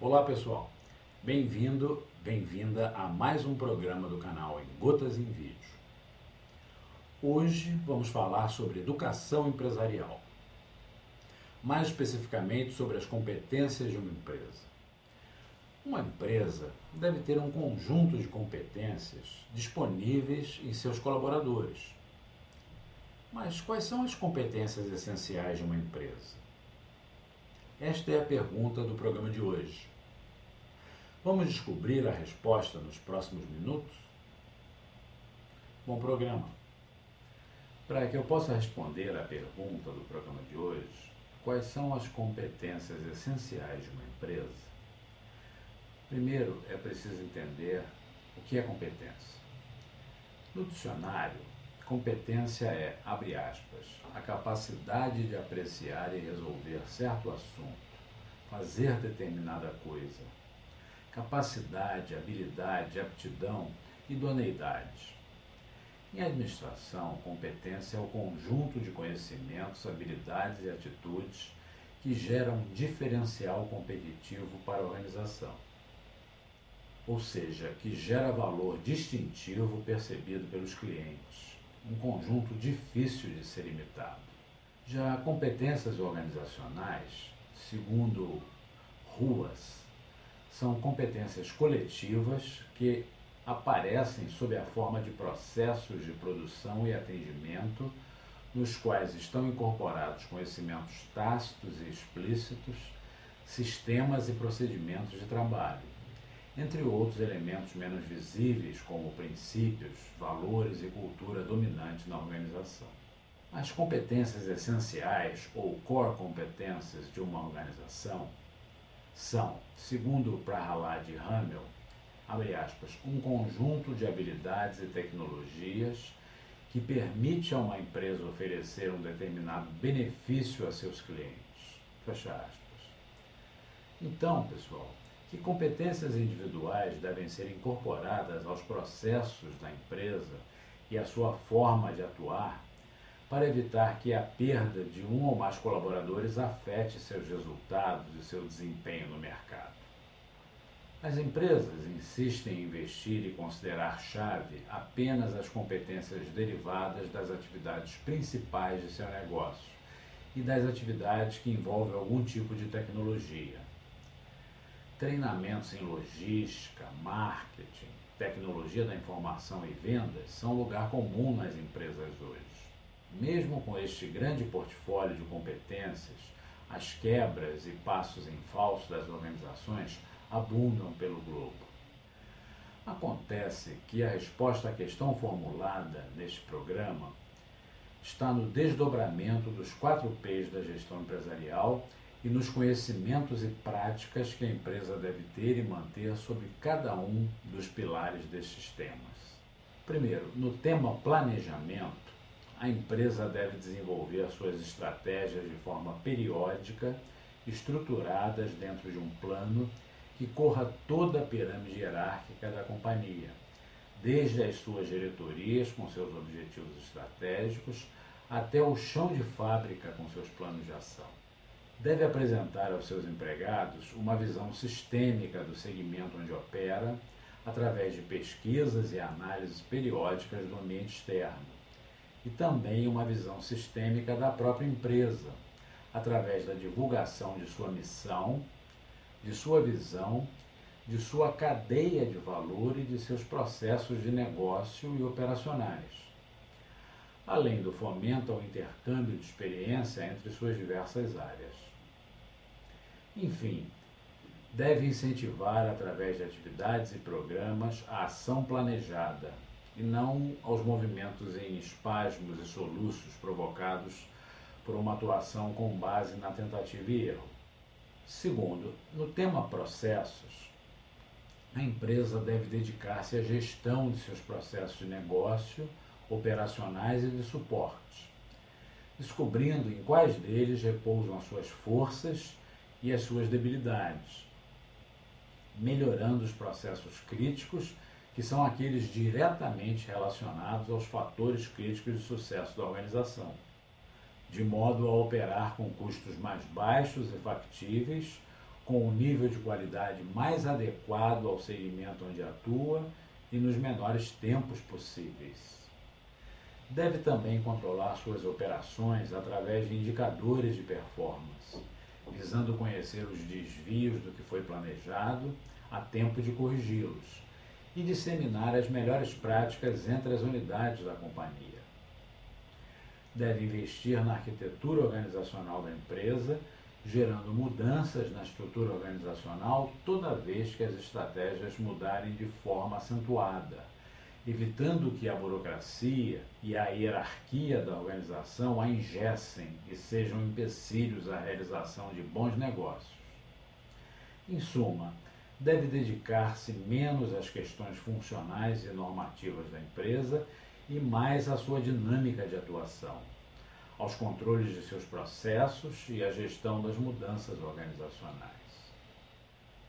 Olá pessoal, bem-vindo, bem-vinda a mais um programa do canal em Gotas em Vídeo. Hoje vamos falar sobre educação empresarial, mais especificamente sobre as competências de uma empresa. Uma empresa deve ter um conjunto de competências disponíveis em seus colaboradores. Mas quais são as competências essenciais de uma empresa? Esta é a pergunta do programa de hoje. Vamos descobrir a resposta nos próximos minutos? Bom programa. Para que eu possa responder à pergunta do programa de hoje, quais são as competências essenciais de uma empresa? Primeiro, é preciso entender o que é competência. No dicionário, Competência é, abre aspas, a capacidade de apreciar e resolver certo assunto, fazer determinada coisa. Capacidade, habilidade, aptidão, idoneidade. Em administração, competência é o conjunto de conhecimentos, habilidades e atitudes que geram um diferencial competitivo para a organização. Ou seja, que gera valor distintivo percebido pelos clientes um conjunto difícil de ser imitado. Já competências organizacionais, segundo Ruas, são competências coletivas que aparecem sob a forma de processos de produção e atendimento, nos quais estão incorporados conhecimentos tácitos e explícitos, sistemas e procedimentos de trabalho entre outros elementos menos visíveis, como princípios, valores e cultura dominantes na organização. As competências essenciais ou core competências de uma organização são, segundo Prahalad Hamel, aspas, um conjunto de habilidades e tecnologias que permite a uma empresa oferecer um determinado benefício a seus clientes. Fecha aspas. Então, pessoal, que competências individuais devem ser incorporadas aos processos da empresa e à sua forma de atuar para evitar que a perda de um ou mais colaboradores afete seus resultados e seu desempenho no mercado. As empresas insistem em investir e considerar chave apenas as competências derivadas das atividades principais de seu negócio e das atividades que envolvem algum tipo de tecnologia Treinamentos em logística, marketing, tecnologia da informação e vendas são lugar comum nas empresas hoje. Mesmo com este grande portfólio de competências, as quebras e passos em falso das organizações abundam pelo globo. Acontece que a resposta à questão formulada neste programa está no desdobramento dos quatro P's da gestão empresarial e nos conhecimentos e práticas que a empresa deve ter e manter sobre cada um dos pilares destes temas. Primeiro, no tema planejamento, a empresa deve desenvolver as suas estratégias de forma periódica, estruturadas dentro de um plano que corra toda a pirâmide hierárquica da companhia, desde as suas diretorias com seus objetivos estratégicos até o chão de fábrica com seus planos de ação deve apresentar aos seus empregados uma visão sistêmica do segmento onde opera, através de pesquisas e análises periódicas do ambiente externo, e também uma visão sistêmica da própria empresa, através da divulgação de sua missão, de sua visão, de sua cadeia de valor e de seus processos de negócio e operacionais além do fomento ao intercâmbio de experiência entre suas diversas áreas. Enfim, deve incentivar, através de atividades e programas, a ação planejada e não aos movimentos em espasmos e soluços provocados por uma atuação com base na tentativa e erro. Segundo, no tema processos, a empresa deve dedicar-se à gestão de seus processos de negócio operacionais e de suporte, descobrindo em quais deles repousam as suas forças e as suas debilidades, melhorando os processos críticos, que são aqueles diretamente relacionados aos fatores críticos de sucesso da organização, de modo a operar com custos mais baixos e factíveis, com o nível de qualidade mais adequado ao segmento onde atua e nos menores tempos possíveis. Deve também controlar suas operações através de indicadores de performance, visando conhecer os desvios do que foi planejado a tempo de corrigi-los e disseminar as melhores práticas entre as unidades da companhia. Deve investir na arquitetura organizacional da empresa gerando mudanças na estrutura organizacional toda vez que as estratégias mudarem de forma acentuada, evitando que a burocracia e a hierarquia da organização a ingessem e sejam empecilhos à realização de bons negócios. Em suma, deve dedicar-se menos às questões funcionais e normativas da empresa e mais à sua dinâmica de atuação aos controles de seus processos e à gestão das mudanças organizacionais.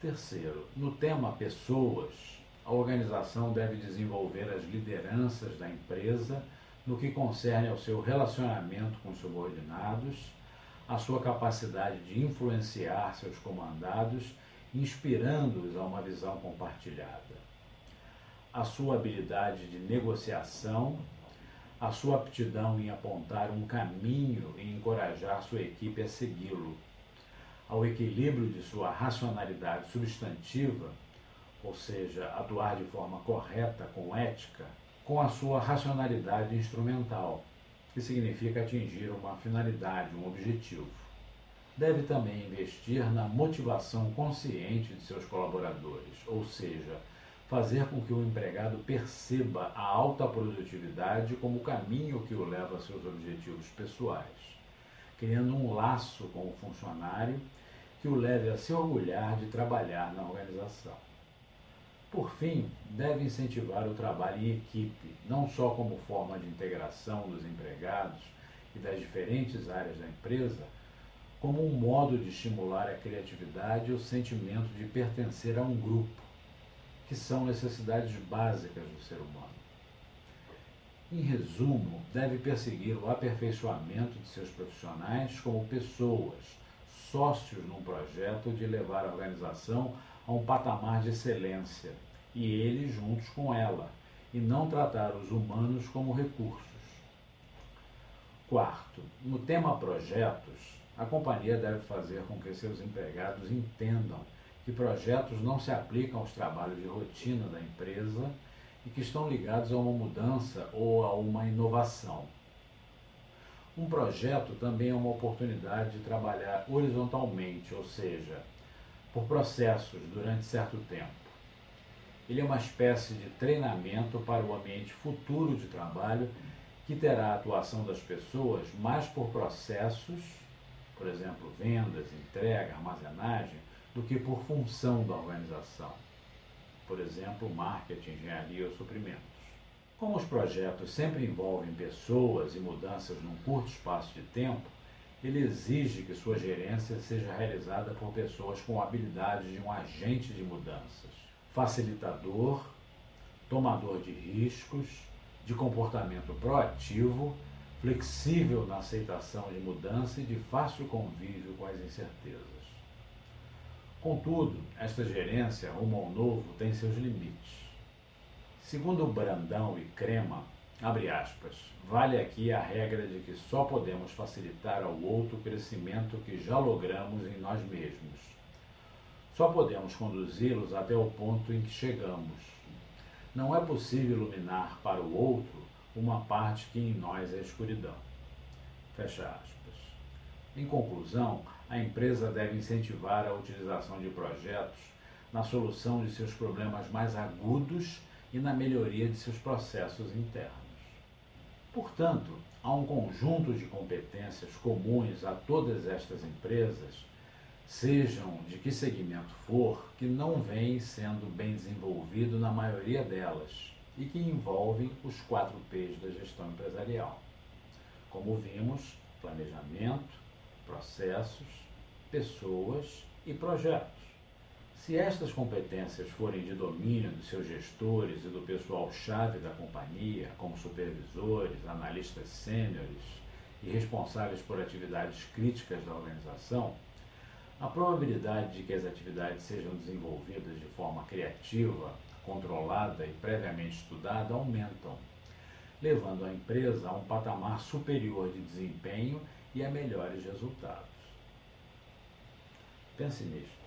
Terceiro, no tema pessoas, a organização deve desenvolver as lideranças da empresa no que concerne ao seu relacionamento com subordinados, a sua capacidade de influenciar seus comandados, inspirando-os a uma visão compartilhada, a sua habilidade de negociação a sua aptidão em apontar um caminho e encorajar sua equipe a segui-lo, ao equilíbrio de sua racionalidade substantiva, ou seja, atuar de forma correta com ética, com a sua racionalidade instrumental, que significa atingir uma finalidade, um objetivo. Deve também investir na motivação consciente de seus colaboradores, ou seja, fazer com que o empregado perceba a alta produtividade como o caminho que o leva a seus objetivos pessoais, criando um laço com o funcionário que o leve a se orgulhar de trabalhar na organização. Por fim, deve incentivar o trabalho em equipe, não só como forma de integração dos empregados e das diferentes áreas da empresa, como um modo de estimular a criatividade e o sentimento de pertencer a um grupo que são necessidades básicas do ser humano. Em resumo, deve perseguir o aperfeiçoamento de seus profissionais como pessoas, sócios num projeto de levar a organização a um patamar de excelência, e eles juntos com ela, e não tratar os humanos como recursos. Quarto, no tema projetos, a companhia deve fazer com que seus empregados entendam que projetos não se aplicam aos trabalhos de rotina da empresa e que estão ligados a uma mudança ou a uma inovação. Um projeto também é uma oportunidade de trabalhar horizontalmente, ou seja, por processos durante certo tempo. Ele é uma espécie de treinamento para o ambiente futuro de trabalho que terá a atuação das pessoas mais por processos, por exemplo, vendas, entrega, armazenagem, do que por função da organização. Por exemplo, marketing, engenharia ou suprimentos. Como os projetos sempre envolvem pessoas e mudanças num curto espaço de tempo, ele exige que sua gerência seja realizada por pessoas com habilidade de um agente de mudanças, facilitador, tomador de riscos, de comportamento proativo, flexível na aceitação de mudança e de fácil convívio com as incertezas. Contudo, esta gerência rumo ao novo tem seus limites. Segundo Brandão e Crema, abre aspas, vale aqui a regra de que só podemos facilitar ao outro o crescimento que já logramos em nós mesmos. Só podemos conduzi-los até o ponto em que chegamos. Não é possível iluminar para o outro uma parte que em nós é escuridão. Fecha aspas. Em conclusão, a empresa deve incentivar a utilização de projetos na solução de seus problemas mais agudos e na melhoria de seus processos internos. Portanto, há um conjunto de competências comuns a todas estas empresas, sejam de que segmento for, que não vem sendo bem desenvolvido na maioria delas e que envolvem os quatro P's da gestão empresarial. Como vimos, planejamento, processos, pessoas e projetos. Se estas competências forem de domínio dos seus gestores e do pessoal-chave da companhia, como supervisores, analistas sêniores e responsáveis por atividades críticas da organização, a probabilidade de que as atividades sejam desenvolvidas de forma criativa, controlada e previamente estudada aumentam, levando a empresa a um patamar superior de desempenho e a melhores resultados. Pense nisto.